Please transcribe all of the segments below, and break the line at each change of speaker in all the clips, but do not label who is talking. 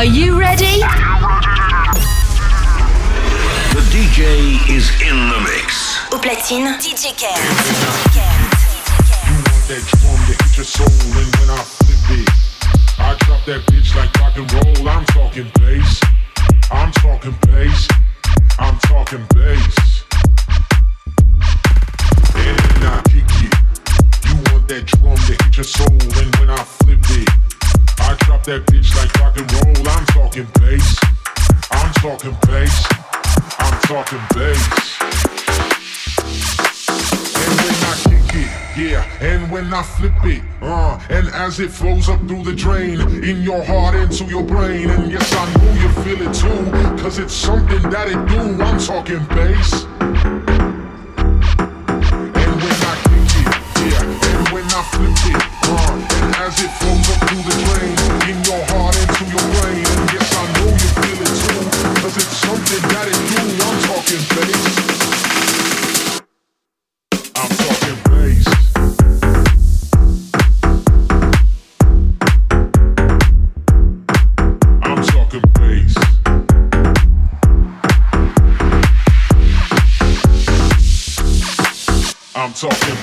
Are you ready?
The DJ is in the mix.
Au platine, DJ Care.
You want that drum to hit your soul, and when I flip it, I drop that bitch like rock and roll. I'm talking bass. I'm talking bass. I'm talking bass. And when I kick it, you want that drum to hit your soul, and when I flip it, I drop that bitch like rock and roll. I'm talking bass. I'm talking bass. I'm talking bass. And when I kick it, yeah, and when I flip it, uh, and as it flows up through the drain, in your heart, into your brain, and yes, I know you feel it too, cause it's something that it do, I'm talking bass. And when I kick it, yeah, and when I flip it, as it flows up through the drain, in your heart, into your brain, and yes, I know you feel it too, cause it's something that it do, I'm talking bass. I'm talking bass. I'm talking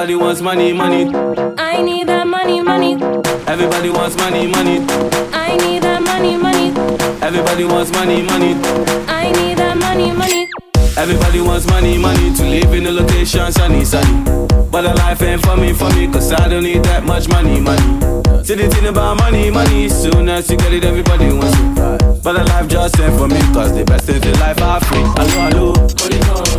Everybody wants money, money. I
need that money, money.
Everybody wants money, money.
I need that money, money.
Everybody wants money, money.
I need that money, money.
Everybody wants money, money to live in a location sunny, sunny. But the life ain't for me, for me, cause I don't need that much money, money. See the thing about money, money, soon as you get it, everybody wants it. But the life just ain't for me, cause the best thing in life are free. Hello, hello.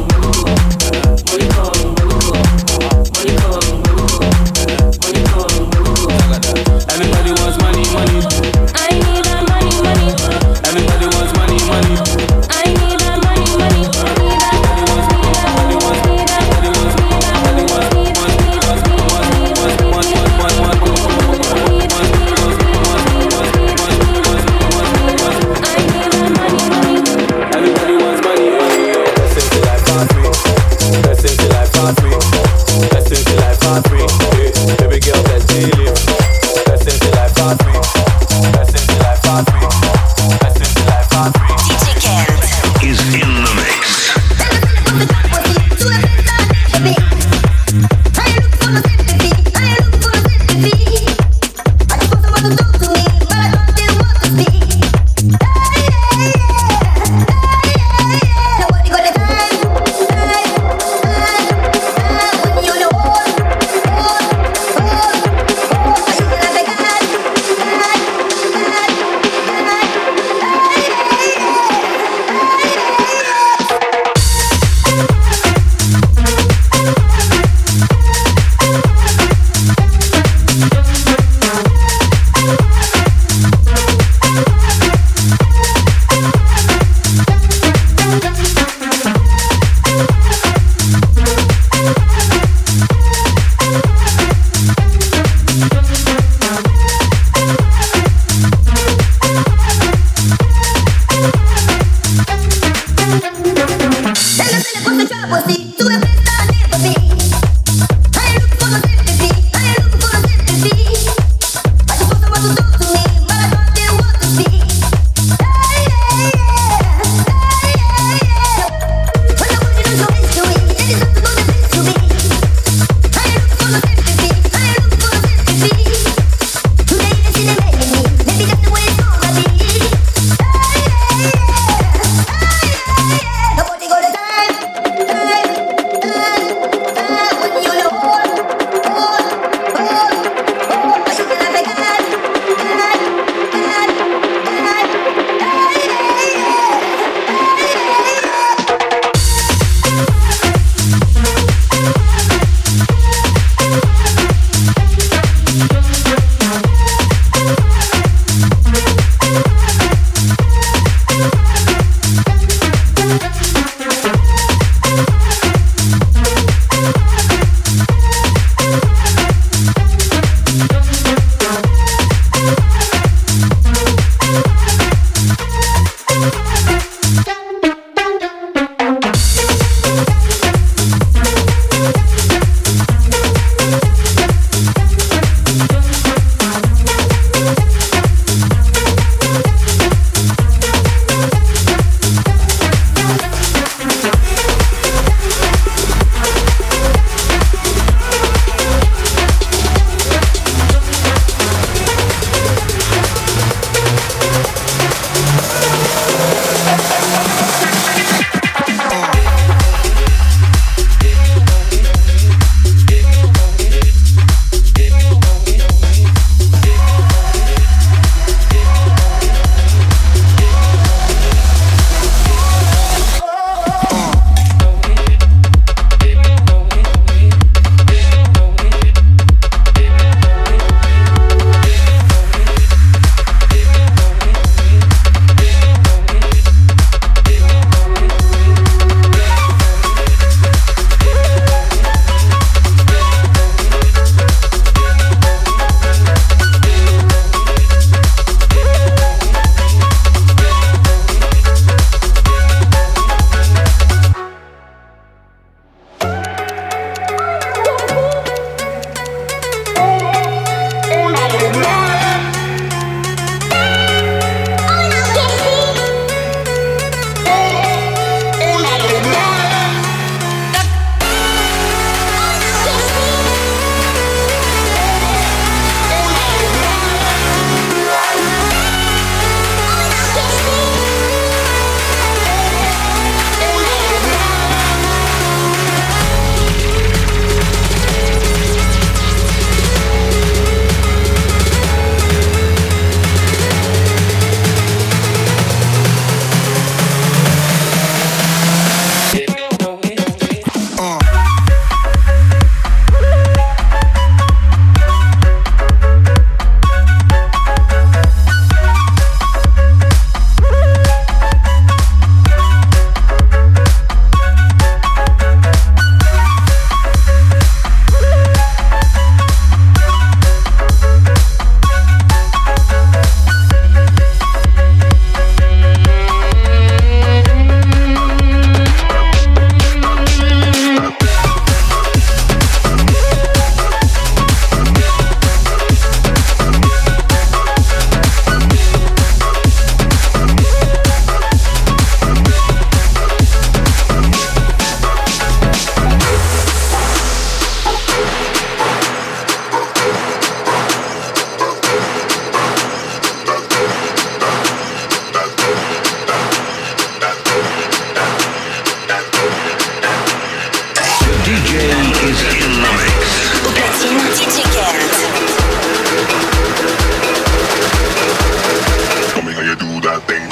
that
thing.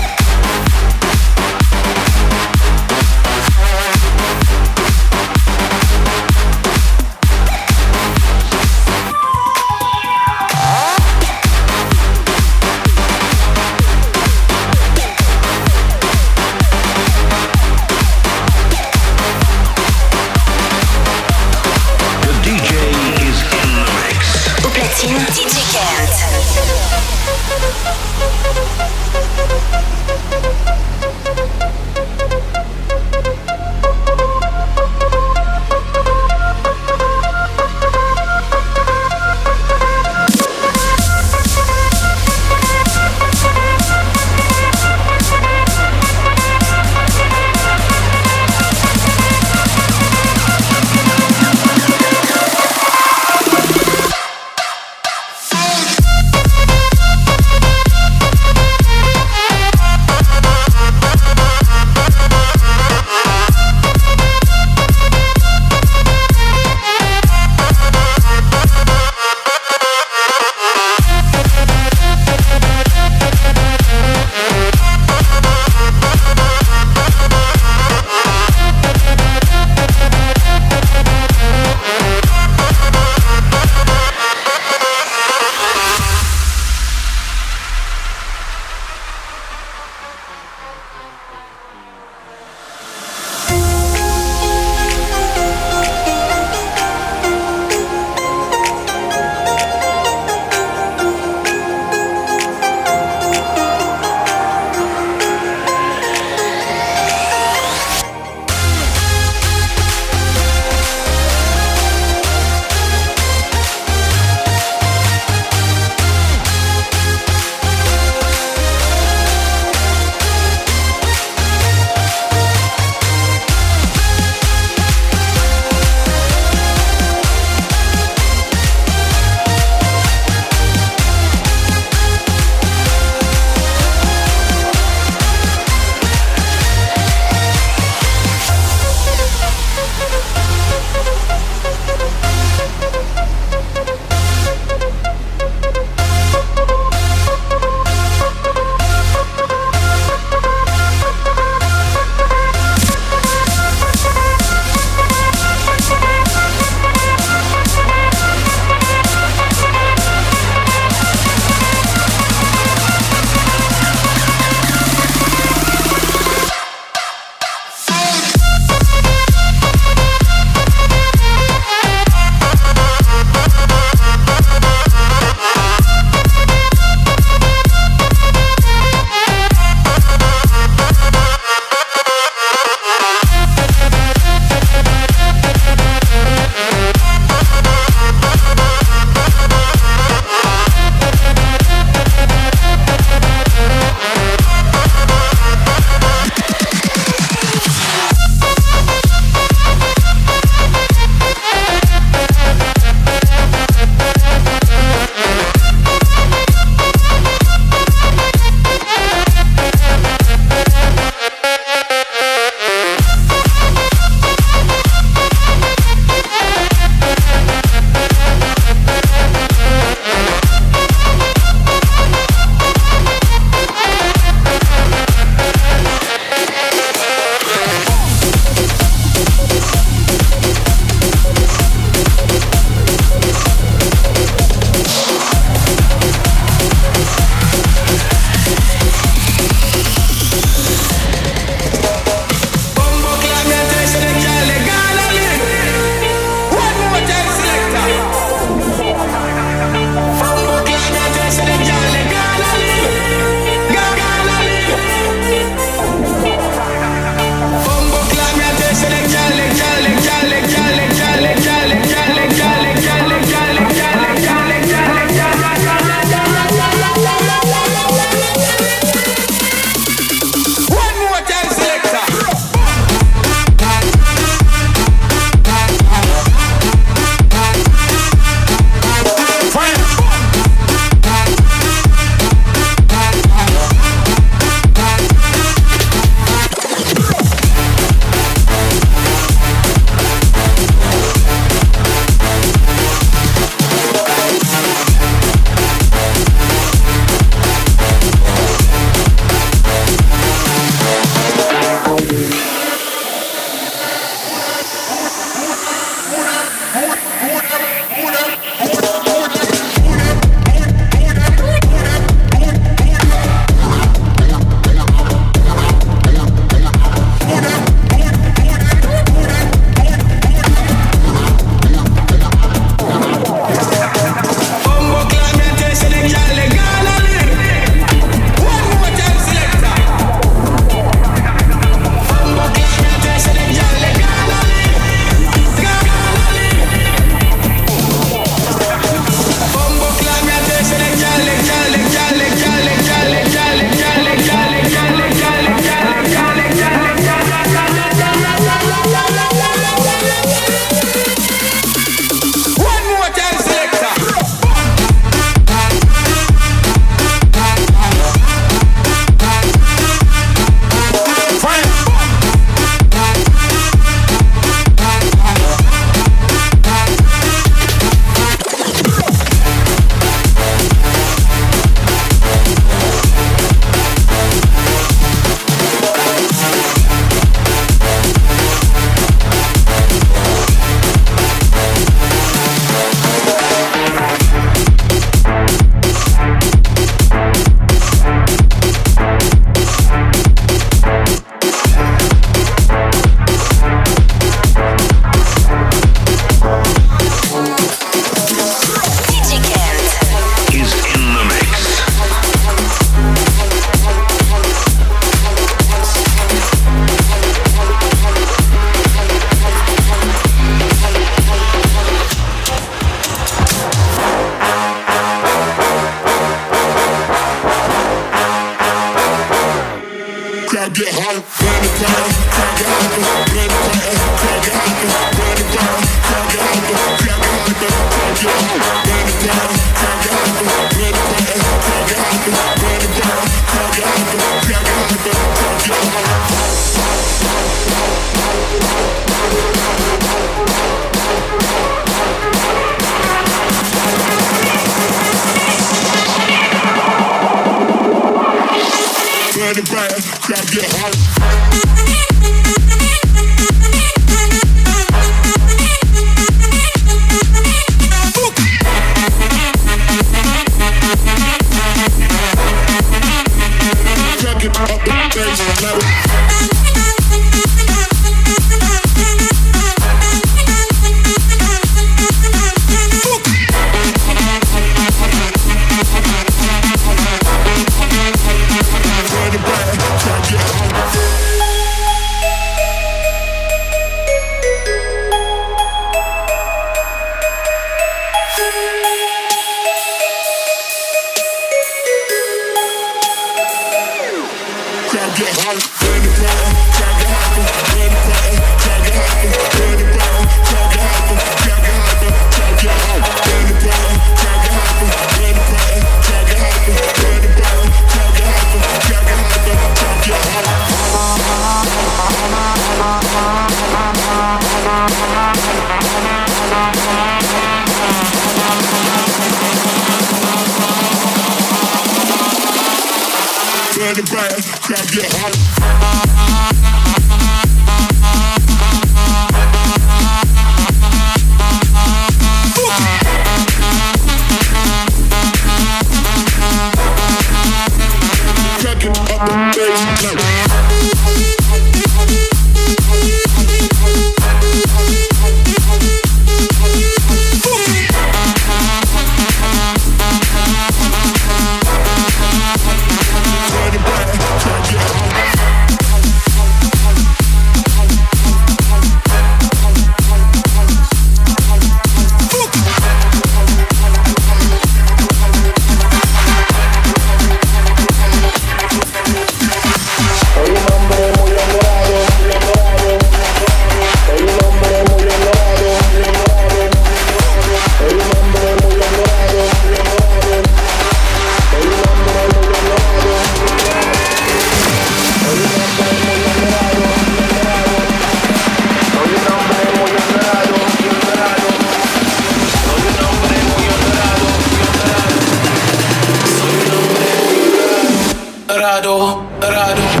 raro, raro.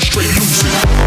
Straight lose